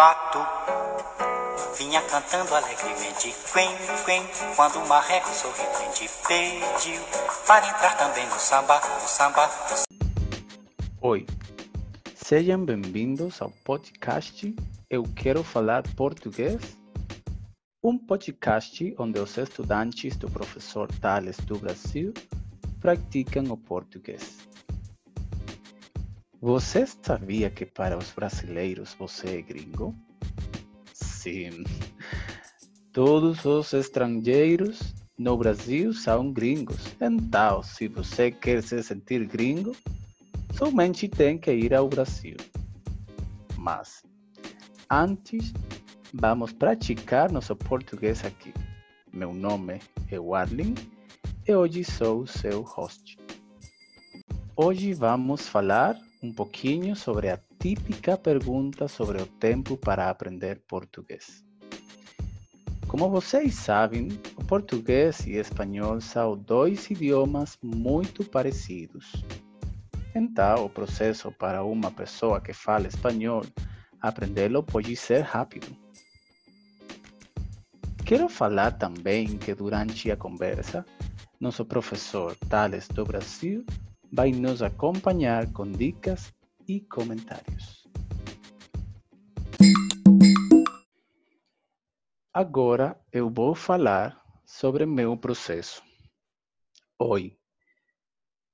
pato vinha cantando alegremente, quen, quen, quando o marreco sorridente pediu para entrar também no samba, no samba. Oi, sejam bem-vindos ao podcast Eu Quero Falar Português, um podcast onde os estudantes do professor Tales do Brasil praticam o português. Você sabia que para os brasileiros você é gringo? Sim. Todos os estrangeiros no Brasil são gringos. Então, se você quer se sentir gringo, somente tem que ir ao Brasil. Mas, antes, vamos praticar nosso português aqui. Meu nome é Warling e hoje sou seu host. Hoje vamos falar um pouquinho sobre a típica pergunta sobre o tempo para aprender português. Como vocês sabem, o português e espanhol são dois idiomas muito parecidos. Então, o processo para uma pessoa que fala espanhol aprendê-lo pode ser rápido. Quero falar também que durante a conversa, nosso professor Tales do Brasil vai nos acompanhar com dicas e comentários. Agora eu vou falar sobre meu processo. Oi,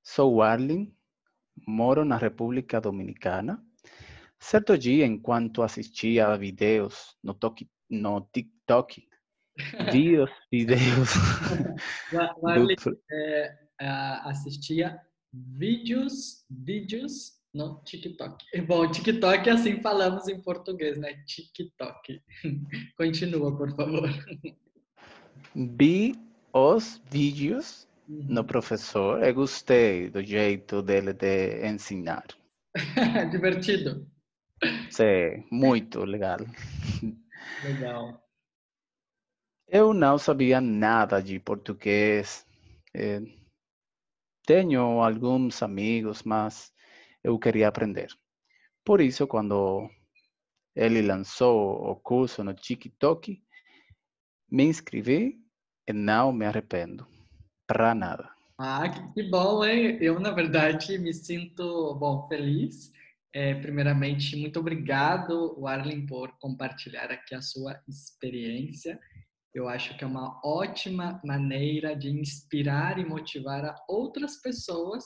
sou Arlen, moro na República Dominicana. Certo dia, enquanto assistia a vídeos no, no TikTok, vi os vídeos. O Arlen do... é, assistia vídeos, vídeos no TikTok. Bom, TikTok assim falamos em português, né? TikTok. Continua, por favor. Vi os vídeos uhum. no professor e gostei do jeito dele de ensinar. Divertido. Sim, muito legal. Legal. Eu não sabia nada de português. Tenho alguns amigos, mas eu queria aprender. Por isso, quando ele lançou o curso no TikTok, me inscrevi e não me arrependo. Para nada. Ah, que bom, hein? Eu, na verdade, me sinto, bom, feliz. É, primeiramente, muito obrigado, Arlen, por compartilhar aqui a sua experiência. Eu acho que é uma ótima maneira de inspirar e motivar a outras pessoas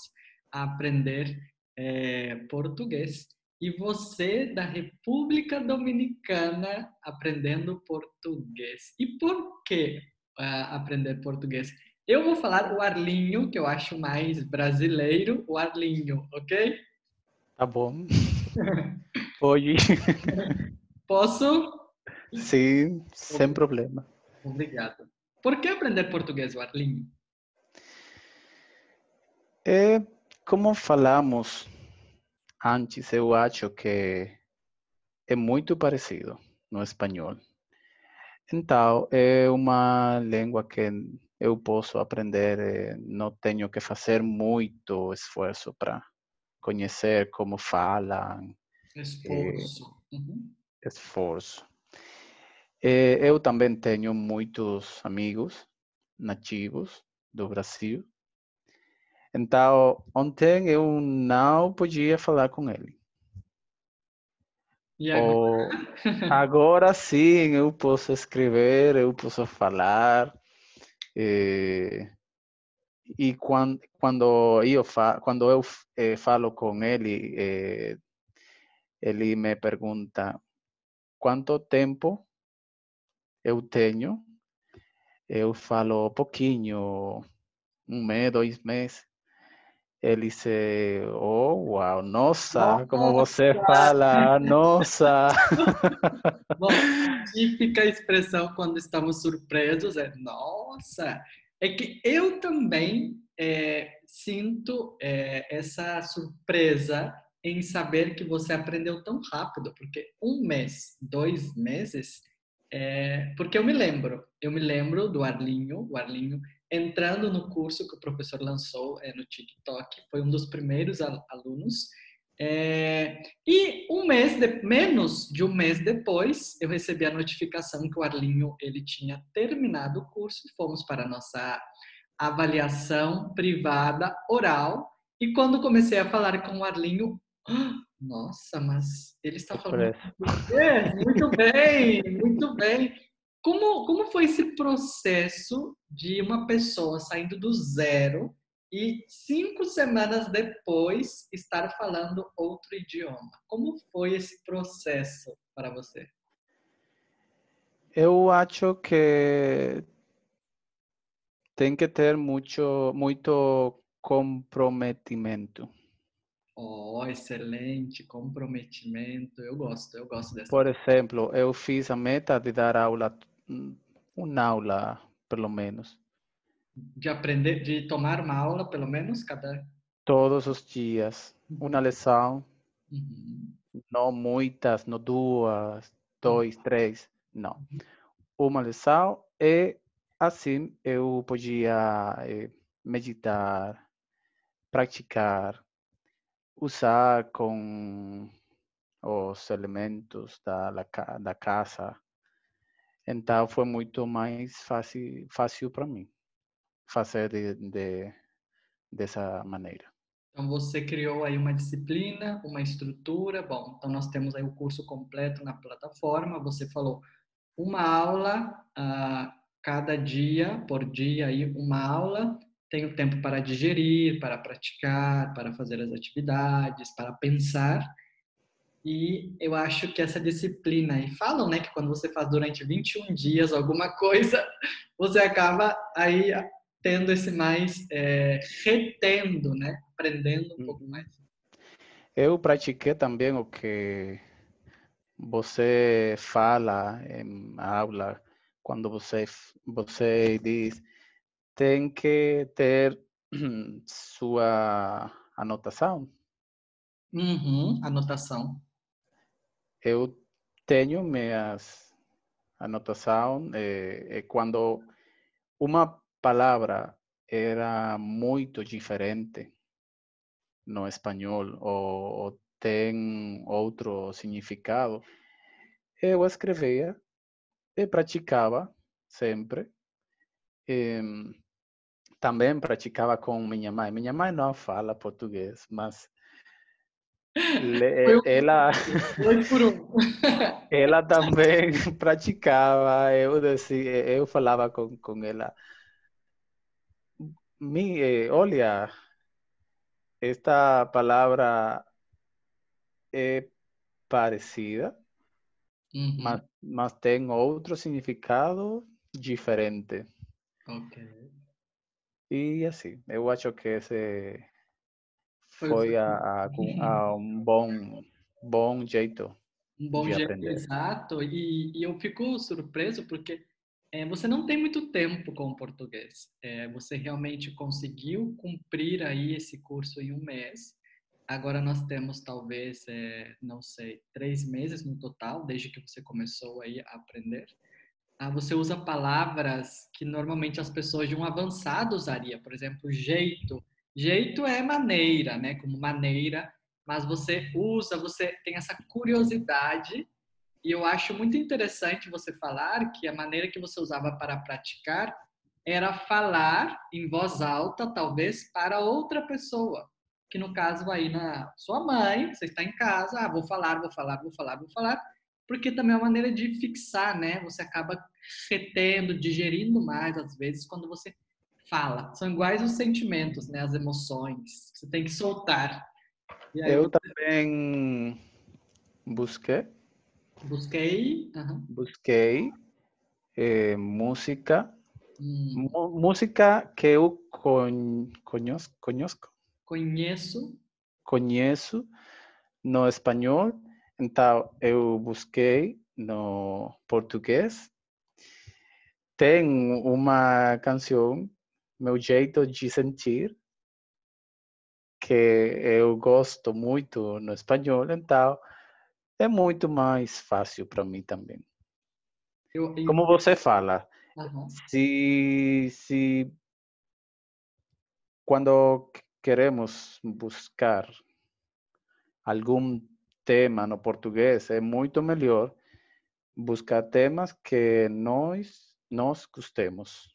a aprender é, português. E você da República Dominicana aprendendo português. E por que uh, aprender português? Eu vou falar o Arlinho, que eu acho mais brasileiro, o Arlinho, ok? Tá bom. Pode. Posso? Sim, sem problema. Obrigado. Por que aprender português, Arlinho? É, como falamos antes, eu acho que é muito parecido no espanhol. Então, é uma língua que eu posso aprender, não tenho que fazer muito esforço para conhecer como falam. Esforço. É, uhum. Esforço. Eh, eu também tenho muitos amigos nativos do Brasil. Então, ontem eu não podia falar com ele. E agora? agora sim, eu posso escrever, eu posso falar. E, e quando, quando, eu, fa, quando eu eh, falo com ele, eh, ele me pergunta quanto tempo eu tenho, eu falo pouquinho, um mês, dois meses. Ele disse, oh, uau, nossa, como você fala, nossa. Bom, típica expressão quando estamos surpresos é nossa. É que eu também é, sinto é, essa surpresa em saber que você aprendeu tão rápido, porque um mês, dois meses, é, porque eu me lembro, eu me lembro do Arlinho, o Arlinho entrando no curso que o professor lançou é, no TikTok, foi um dos primeiros alunos. É, e um mês, de, menos de um mês depois, eu recebi a notificação que o Arlinho ele tinha terminado o curso. Fomos para a nossa avaliação privada oral. E quando comecei a falar com o Arlinho, nossa, mas ele está falando é, muito bem, muito bem. Como, como foi esse processo de uma pessoa saindo do zero e cinco semanas depois estar falando outro idioma. Como foi esse processo para você? Eu acho que tem que ter muito, muito comprometimento. Oh, excelente, comprometimento. Eu gosto, eu gosto dessa. Por exemplo, eu fiz a meta de dar aula, uma aula, pelo menos, de aprender, de tomar uma aula, pelo menos, cada... Todos os dias, uma lição. Uhum. Não muitas, não duas, dois, três, não. Uma lição e assim eu podia eh, meditar, praticar, usar com os elementos da, da casa. Então foi muito mais fácil, fácil para mim fazer de, de, dessa maneira. Então você criou aí uma disciplina, uma estrutura. Bom, então nós temos aí o curso completo na plataforma. Você falou uma aula uh, cada dia, por dia aí uma aula. Tenho tempo para digerir, para praticar, para fazer as atividades, para pensar. E eu acho que essa disciplina, e falam, né, que quando você faz durante 21 dias alguma coisa, você acaba aí tendo esse mais, é, retendo, né? Aprendendo um pouco mais. Eu pratiquei também o que você fala em aula, quando você, você diz, tem que ter sua anotação. Uhum, anotação. Eu tenho minhas anotação é, é quando uma palavra era muito diferente no espanhol ou, ou tem outro significado, eu escrevia e praticava sempre. E, também praticava com minha mãe. Minha mãe não fala português, mas ela, ela também praticava. Eu, dizia, eu falava com, com ela mi, eh, olha, esta palabra es parecida, uhum. mas, mas tem outro significado diferente. Ok. E assim, eu acho que esse foi a, a, a um bom, bom jeito. Um bom jeito, aprender. exato. E, e eu fico surpreso porque é, você não tem muito tempo com o português. É, você realmente conseguiu cumprir aí esse curso em um mês. Agora nós temos talvez, é, não sei, três meses no total, desde que você começou aí a aprender. Ah, você usa palavras que normalmente as pessoas de um avançado usaria, por exemplo, jeito. Jeito é maneira, né? Como maneira, mas você usa, você tem essa curiosidade e eu acho muito interessante você falar que a maneira que você usava para praticar era falar em voz alta, talvez, para outra pessoa. Que no caso aí na sua mãe, você está em casa, ah, vou falar, vou falar, vou falar, vou falar, porque também é uma maneira de fixar, né? Você acaba retendo, digerindo mais às vezes quando você fala. São iguais os sentimentos, né? As emoções. Você tem que soltar. Eu você... também busquei Busquei. Busquei eh, música. Hum. Música que eu con, conheço, conheço. Conheço no espanhol. Então, eu busquei no português. Tem uma canção, Meu Jeito de Sentir, que eu gosto muito no espanhol. Então, é muito mais fácil para mim também. Eu, eu... Como você fala, uhum. se, se quando queremos buscar algum tema no português, é muito melhor buscar temas que nós, nós gostemos.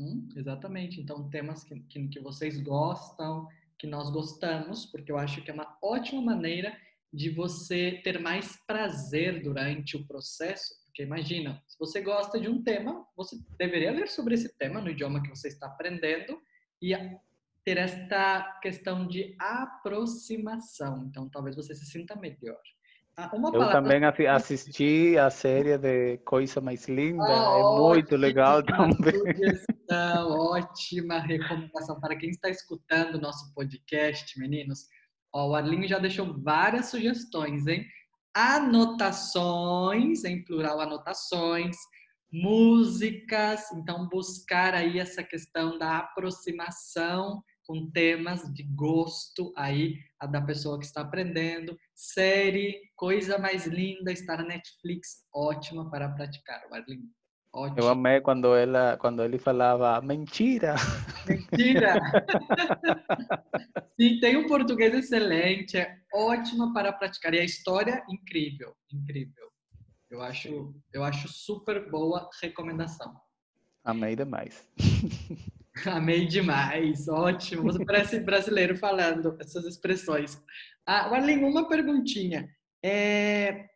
Hum, exatamente. Então, temas que, que, que vocês gostam, que nós gostamos, porque eu acho que é uma ótima maneira de você ter mais prazer durante o processo. Porque imagina, se você gosta de um tema, você deveria ler sobre esse tema no idioma que você está aprendendo e ter esta questão de aproximação. Então, talvez você se sinta melhor. Ah, uma eu também assisti a série de Coisa Mais Linda, oh, é muito legal também. Sugestão, ótima recomendação para quem está escutando o nosso podcast, meninos. Ó, o Arlinho já deixou várias sugestões, hein? Anotações, em plural, anotações, músicas, então buscar aí essa questão da aproximação com temas de gosto aí a da pessoa que está aprendendo. Série, coisa mais linda, está na Netflix, ótima para praticar, Marlene. Ótimo. Eu amei quando ela, quando ele falava mentira. Mentira. Sim, tem um português excelente, é ótima para praticar e a história incrível, incrível. Eu acho, eu acho super boa recomendação. Amei demais. Amei demais, ótimo. Você parece brasileiro falando essas expressões. Ah, Arlen, uma perguntinha. É...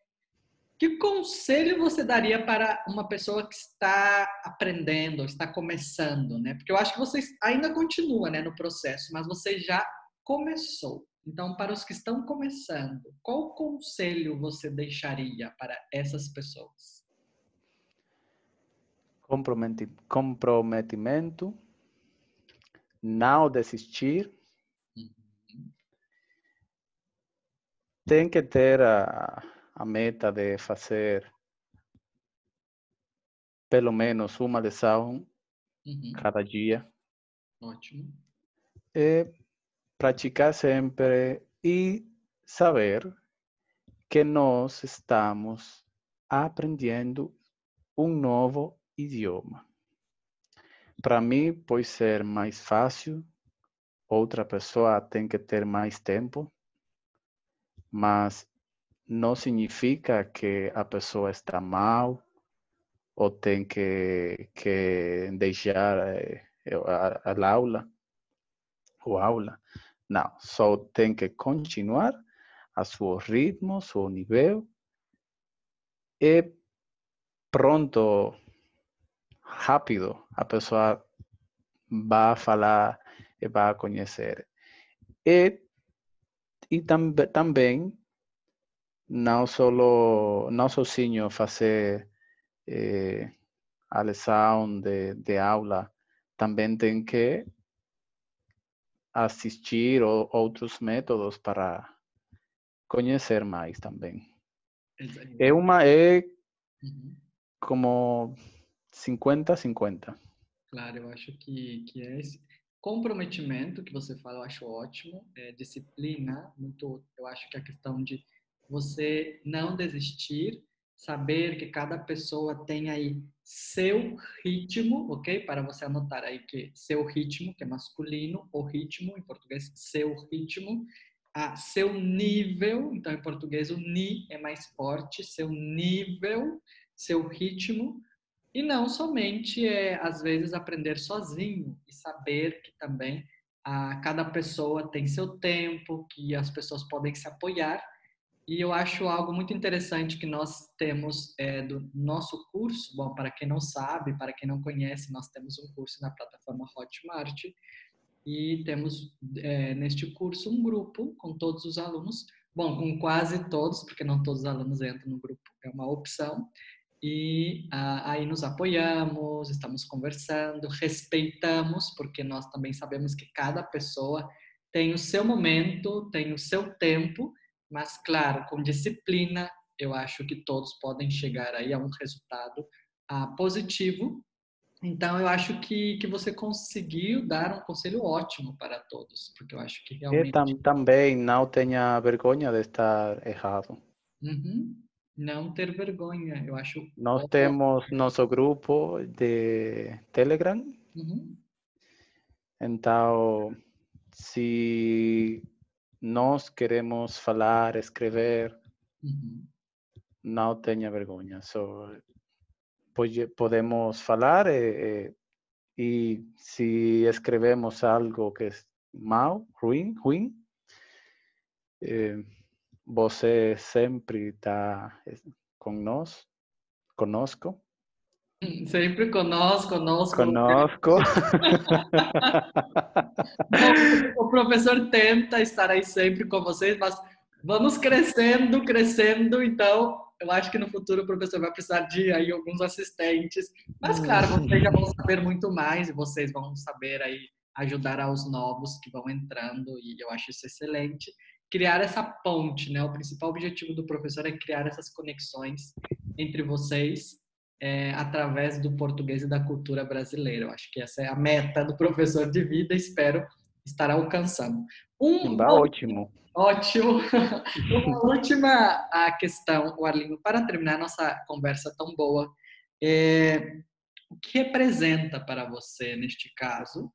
Que conselho você daria para uma pessoa que está aprendendo, está começando, né? Porque eu acho que você ainda continua, né, no processo, mas você já começou. Então, para os que estão começando, qual conselho você deixaria para essas pessoas? Comprometimento não desistir. Tem que ter a, a meta de fazer pelo menos uma lição uhum. cada dia. Ótimo. E praticar sempre e saber que nós estamos aprendendo um novo idioma. Para mim, pode ser mais fácil, outra pessoa tem que ter mais tempo, mas não significa que a pessoa está mal ou tem que, que deixar eh, a, a aula ou aula. Não, só tem que continuar a seu ritmo, a seu nível e pronto rápido a pessoa vai falar e vai conhecer. E, e tam, também, não só não sozinho fazer eh, a lição de, de aula, também tem que assistir o, outros métodos para conhecer mais também. É uma é como 50-50. Claro, eu acho que, que é esse comprometimento que você fala, eu acho ótimo. É, disciplina, muito, eu acho que a questão de você não desistir, saber que cada pessoa tem aí seu ritmo, ok? Para você anotar aí que seu ritmo, que é masculino, o ritmo, em português, seu ritmo, a seu nível, então em português o ni é mais forte, seu nível, seu ritmo, e não somente, é, às vezes, aprender sozinho e saber que também a, cada pessoa tem seu tempo, que as pessoas podem se apoiar. E eu acho algo muito interessante que nós temos é, do nosso curso. Bom, para quem não sabe, para quem não conhece, nós temos um curso na plataforma Hotmart e temos é, neste curso um grupo com todos os alunos. Bom, com quase todos, porque não todos os alunos entram no grupo, é uma opção e ah, aí nos apoiamos, estamos conversando, respeitamos, porque nós também sabemos que cada pessoa tem o seu momento, tem o seu tempo, mas claro, com disciplina, eu acho que todos podem chegar aí a um resultado ah, positivo. Então, eu acho que, que você conseguiu dar um conselho ótimo para todos, porque eu acho que realmente... E tam, também não tenha vergonha de estar errado. Uhum não ter vergonha, eu acho. Nós temos nosso grupo de Telegram. Uhum. Então, se nós queremos falar, escrever, Uhum. não tenha vergonha. Só pode, podemos falar e, e, e se escrevemos algo que é mal, ruim, ruim, eh, você sempre está nós, conosco, Sempre conosco, conosco. conosco. O professor tenta estar aí sempre com vocês, mas vamos crescendo, crescendo, então eu acho que no futuro o professor vai precisar de aí alguns assistentes. Mas claro, vocês já vão saber muito mais e vocês vão saber aí ajudar aos novos que vão entrando e eu acho isso excelente. Criar essa ponte, né? O principal objetivo do professor é criar essas conexões entre vocês é, através do português e da cultura brasileira. Eu acho que essa é a meta do professor de vida, espero estar alcançando. Um, tá ótimo. Ótimo. Uma última a questão, Arlindo, para terminar nossa conversa tão boa. É, o que representa para você, neste caso,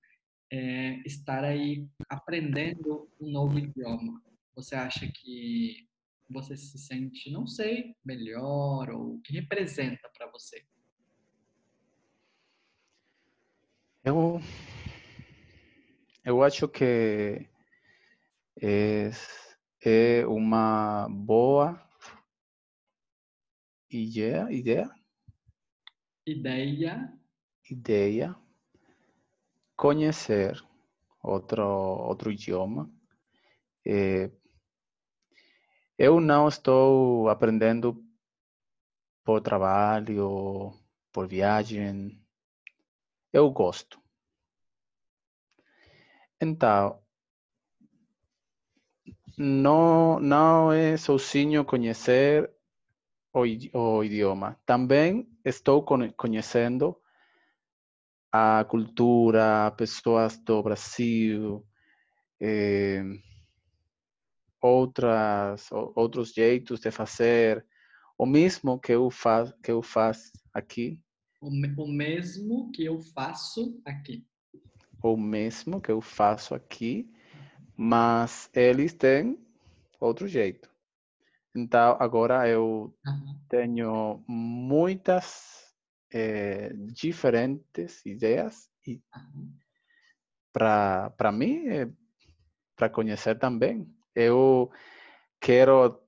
é, estar aí aprendendo um novo idioma? Você acha que você se sente, não sei, melhor ou o que representa para você? Eu, eu acho que é, é uma boa ideia, ideia, Ideia. ideia conhecer outro outro idioma. É, eu não estou aprendendo por trabalho, por viagem. Eu gosto. Então, não, não é sozinho conhecer o, idi- o idioma. Também estou conhecendo a cultura, pessoas do Brasil, eh, outras, outros jeitos de fazer, o mesmo que eu faço, que eu faço aqui, O, o mesmo que eu faço aqui. o mesmo que eu faço aqui, mas eles têm outro jeito. Então, agora eu Aham. tenho muitas eh, diferentes ideias e aham. para para mim é para conhecer também. Eu quero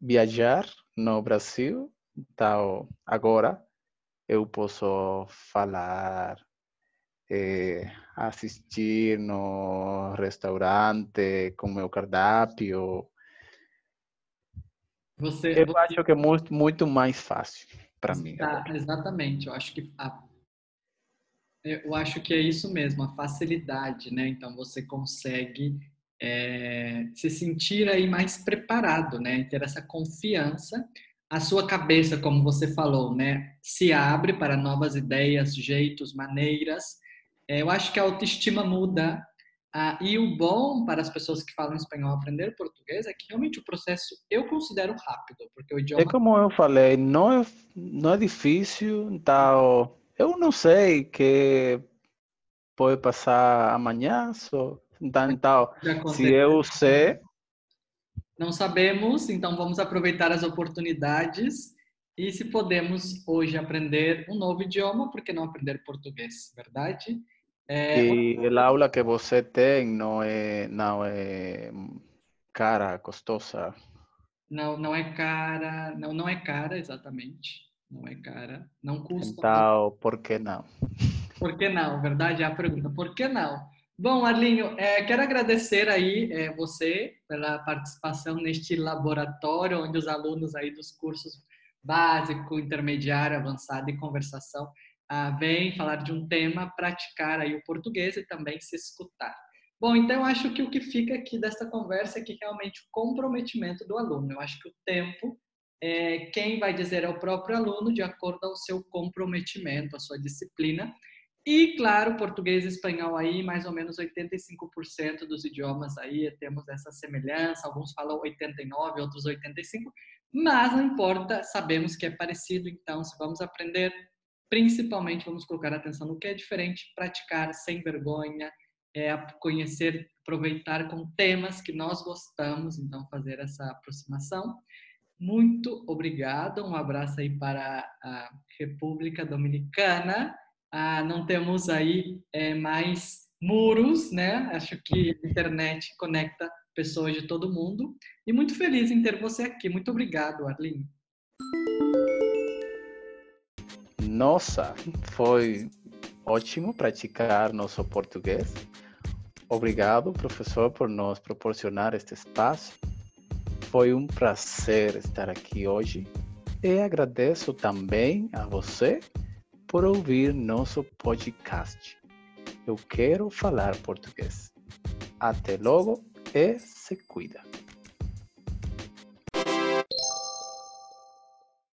viajar no Brasil, então agora eu posso falar, eh, assistir no restaurante com meu cardápio. Você, Eu acho que é muito, muito mais fácil para mim. Tá, exatamente. Eu acho que a- eu acho que é isso mesmo, a facilidade, né? Então você consegue é, se sentir aí mais preparado, né? Ter essa confiança. A sua cabeça, como você falou, né? Se abre para novas ideias, jeitos, maneiras. É, eu acho que a autoestima muda. Ah, e o bom para as pessoas que falam espanhol aprender português é que realmente o processo eu considero rápido, porque o É idioma como eu falei, não é, não é difícil, então eu não sei que pode passar amanhã, só, então, então já se aconteceu. eu sei, Não sabemos, então vamos aproveitar as oportunidades e se podemos hoje aprender um novo idioma, por que não aprender português, verdade? É, e a aula que você tem não é, não é cara, custosa. não, não é cara, não, não é cara, exatamente, não é cara, não custa. Então, por que não? Por que não? Verdade é a pergunta. Por que não? Bom, Arlinho, é, quero agradecer aí é, você pela participação neste laboratório, onde os alunos aí dos cursos básico, intermediário, avançado e conversação ah, vêm falar de um tema, praticar aí o português e também se escutar. Bom, então eu acho que o que fica aqui desta conversa é que realmente o comprometimento do aluno. Eu acho que o tempo é, quem vai dizer é o próprio aluno, de acordo ao seu comprometimento, a sua disciplina. E, claro, português e espanhol aí, mais ou menos 85% dos idiomas aí temos essa semelhança. Alguns falam 89, outros 85, mas não importa, sabemos que é parecido. Então, se vamos aprender, principalmente vamos colocar atenção no que é diferente, praticar sem vergonha, é conhecer, aproveitar com temas que nós gostamos, então fazer essa aproximação. Muito obrigado, um abraço aí para a República Dominicana. Ah, não temos aí é, mais muros, né? Acho que a internet conecta pessoas de todo mundo. E muito feliz em ter você aqui. Muito obrigado, Arlene. Nossa, foi ótimo praticar nosso português. Obrigado, professor, por nos proporcionar este espaço. Foi um prazer estar aqui hoje e agradeço também a você por ouvir nosso podcast. Eu quero falar português. Até logo e se cuida.